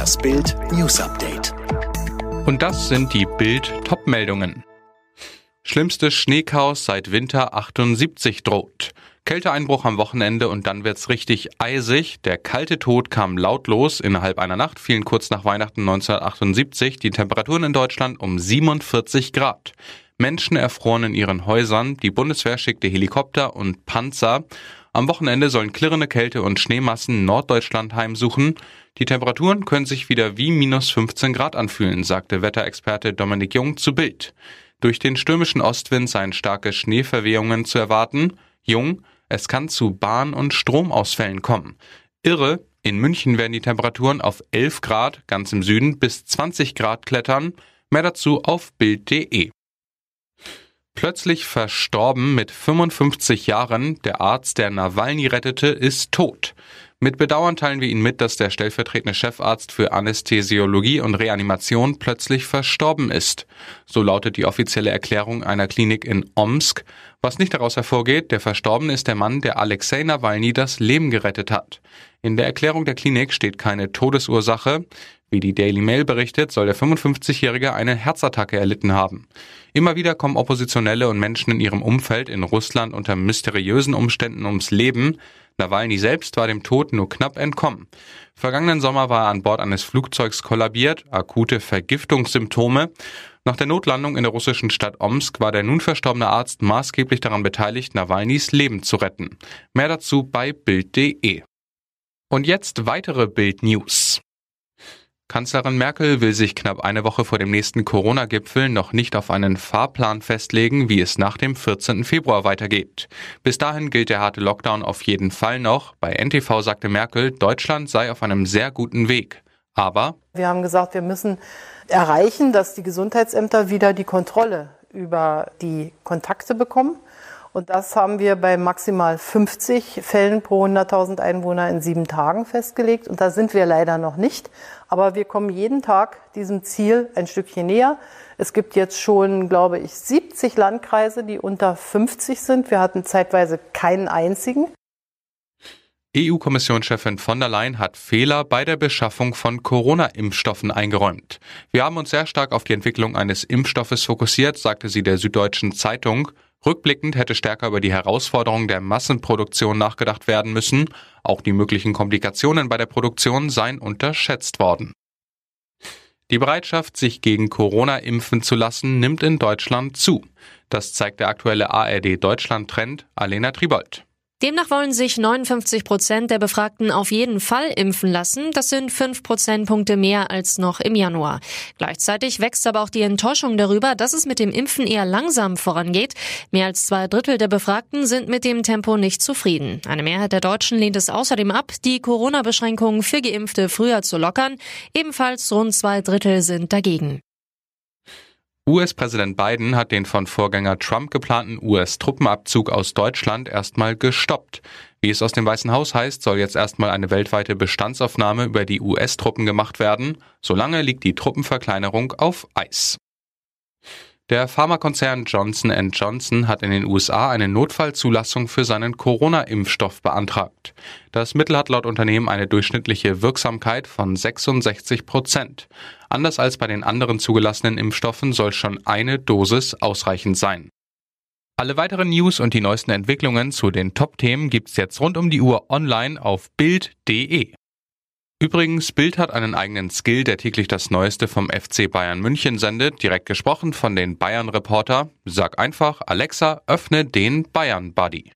Das Bild News Update. Und das sind die Bild Topmeldungen. Schlimmstes Schneechaos seit Winter 78 droht. Kälteeinbruch am Wochenende und dann wird's richtig eisig. Der kalte Tod kam lautlos. Innerhalb einer Nacht fielen kurz nach Weihnachten 1978 die Temperaturen in Deutschland um 47 Grad. Menschen erfroren in ihren Häusern. Die Bundeswehr schickte Helikopter und Panzer. Am Wochenende sollen klirrende Kälte und Schneemassen Norddeutschland heimsuchen. Die Temperaturen können sich wieder wie minus 15 Grad anfühlen, sagte Wetterexperte Dominik Jung zu Bild. Durch den stürmischen Ostwind seien starke Schneeverwehungen zu erwarten. Jung, es kann zu Bahn- und Stromausfällen kommen. Irre, in München werden die Temperaturen auf 11 Grad, ganz im Süden, bis 20 Grad klettern. Mehr dazu auf Bild.de. Plötzlich verstorben mit 55 Jahren, der Arzt, der Nawalny rettete, ist tot. Mit Bedauern teilen wir Ihnen mit, dass der stellvertretende Chefarzt für Anästhesiologie und Reanimation plötzlich verstorben ist. So lautet die offizielle Erklärung einer Klinik in Omsk. Was nicht daraus hervorgeht, der Verstorbene ist der Mann, der Alexei Nawalny das Leben gerettet hat. In der Erklärung der Klinik steht keine Todesursache. Wie die Daily Mail berichtet, soll der 55-Jährige eine Herzattacke erlitten haben. Immer wieder kommen Oppositionelle und Menschen in ihrem Umfeld in Russland unter mysteriösen Umständen ums Leben. Nawalny selbst war dem Tod nur knapp entkommen. Vergangenen Sommer war er an Bord eines Flugzeugs kollabiert, akute Vergiftungssymptome. Nach der Notlandung in der russischen Stadt Omsk war der nun verstorbene Arzt maßgeblich daran beteiligt, Nawalnys Leben zu retten. Mehr dazu bei Bild.de. Und jetzt weitere Bild News. Kanzlerin Merkel will sich knapp eine Woche vor dem nächsten Corona-Gipfel noch nicht auf einen Fahrplan festlegen, wie es nach dem 14. Februar weitergeht. Bis dahin gilt der harte Lockdown auf jeden Fall noch. Bei NTV sagte Merkel, Deutschland sei auf einem sehr guten Weg. Aber wir haben gesagt, wir müssen erreichen, dass die Gesundheitsämter wieder die Kontrolle über die Kontakte bekommen. Und das haben wir bei maximal 50 Fällen pro 100.000 Einwohner in sieben Tagen festgelegt. Und da sind wir leider noch nicht. Aber wir kommen jeden Tag diesem Ziel ein Stückchen näher. Es gibt jetzt schon, glaube ich, 70 Landkreise, die unter 50 sind. Wir hatten zeitweise keinen einzigen. EU-Kommissionschefin von der Leyen hat Fehler bei der Beschaffung von Corona-Impfstoffen eingeräumt. Wir haben uns sehr stark auf die Entwicklung eines Impfstoffes fokussiert, sagte sie der Süddeutschen Zeitung. Rückblickend hätte stärker über die Herausforderungen der Massenproduktion nachgedacht werden müssen. Auch die möglichen Komplikationen bei der Produktion seien unterschätzt worden. Die Bereitschaft, sich gegen Corona impfen zu lassen, nimmt in Deutschland zu. Das zeigt der aktuelle ARD Deutschland Trend Alena Tribold. Demnach wollen sich 59 Prozent der Befragten auf jeden Fall impfen lassen. Das sind fünf Prozentpunkte mehr als noch im Januar. Gleichzeitig wächst aber auch die Enttäuschung darüber, dass es mit dem Impfen eher langsam vorangeht. Mehr als zwei Drittel der Befragten sind mit dem Tempo nicht zufrieden. Eine Mehrheit der Deutschen lehnt es außerdem ab, die Corona-Beschränkungen für Geimpfte früher zu lockern. Ebenfalls rund zwei Drittel sind dagegen. US-Präsident Biden hat den von Vorgänger Trump geplanten US-Truppenabzug aus Deutschland erstmal gestoppt. Wie es aus dem Weißen Haus heißt, soll jetzt erstmal eine weltweite Bestandsaufnahme über die US-Truppen gemacht werden. Solange liegt die Truppenverkleinerung auf Eis. Der Pharmakonzern Johnson Johnson hat in den USA eine Notfallzulassung für seinen Corona-Impfstoff beantragt. Das Mittel hat laut Unternehmen eine durchschnittliche Wirksamkeit von 66 Prozent. Anders als bei den anderen zugelassenen Impfstoffen soll schon eine Dosis ausreichend sein. Alle weiteren News und die neuesten Entwicklungen zu den Top-Themen gibt's jetzt rund um die Uhr online auf Bild.de. Übrigens, Bild hat einen eigenen Skill, der täglich das Neueste vom FC Bayern München sendet, direkt gesprochen von den Bayern-Reporter. Sag einfach, Alexa, öffne den Bayern-Buddy.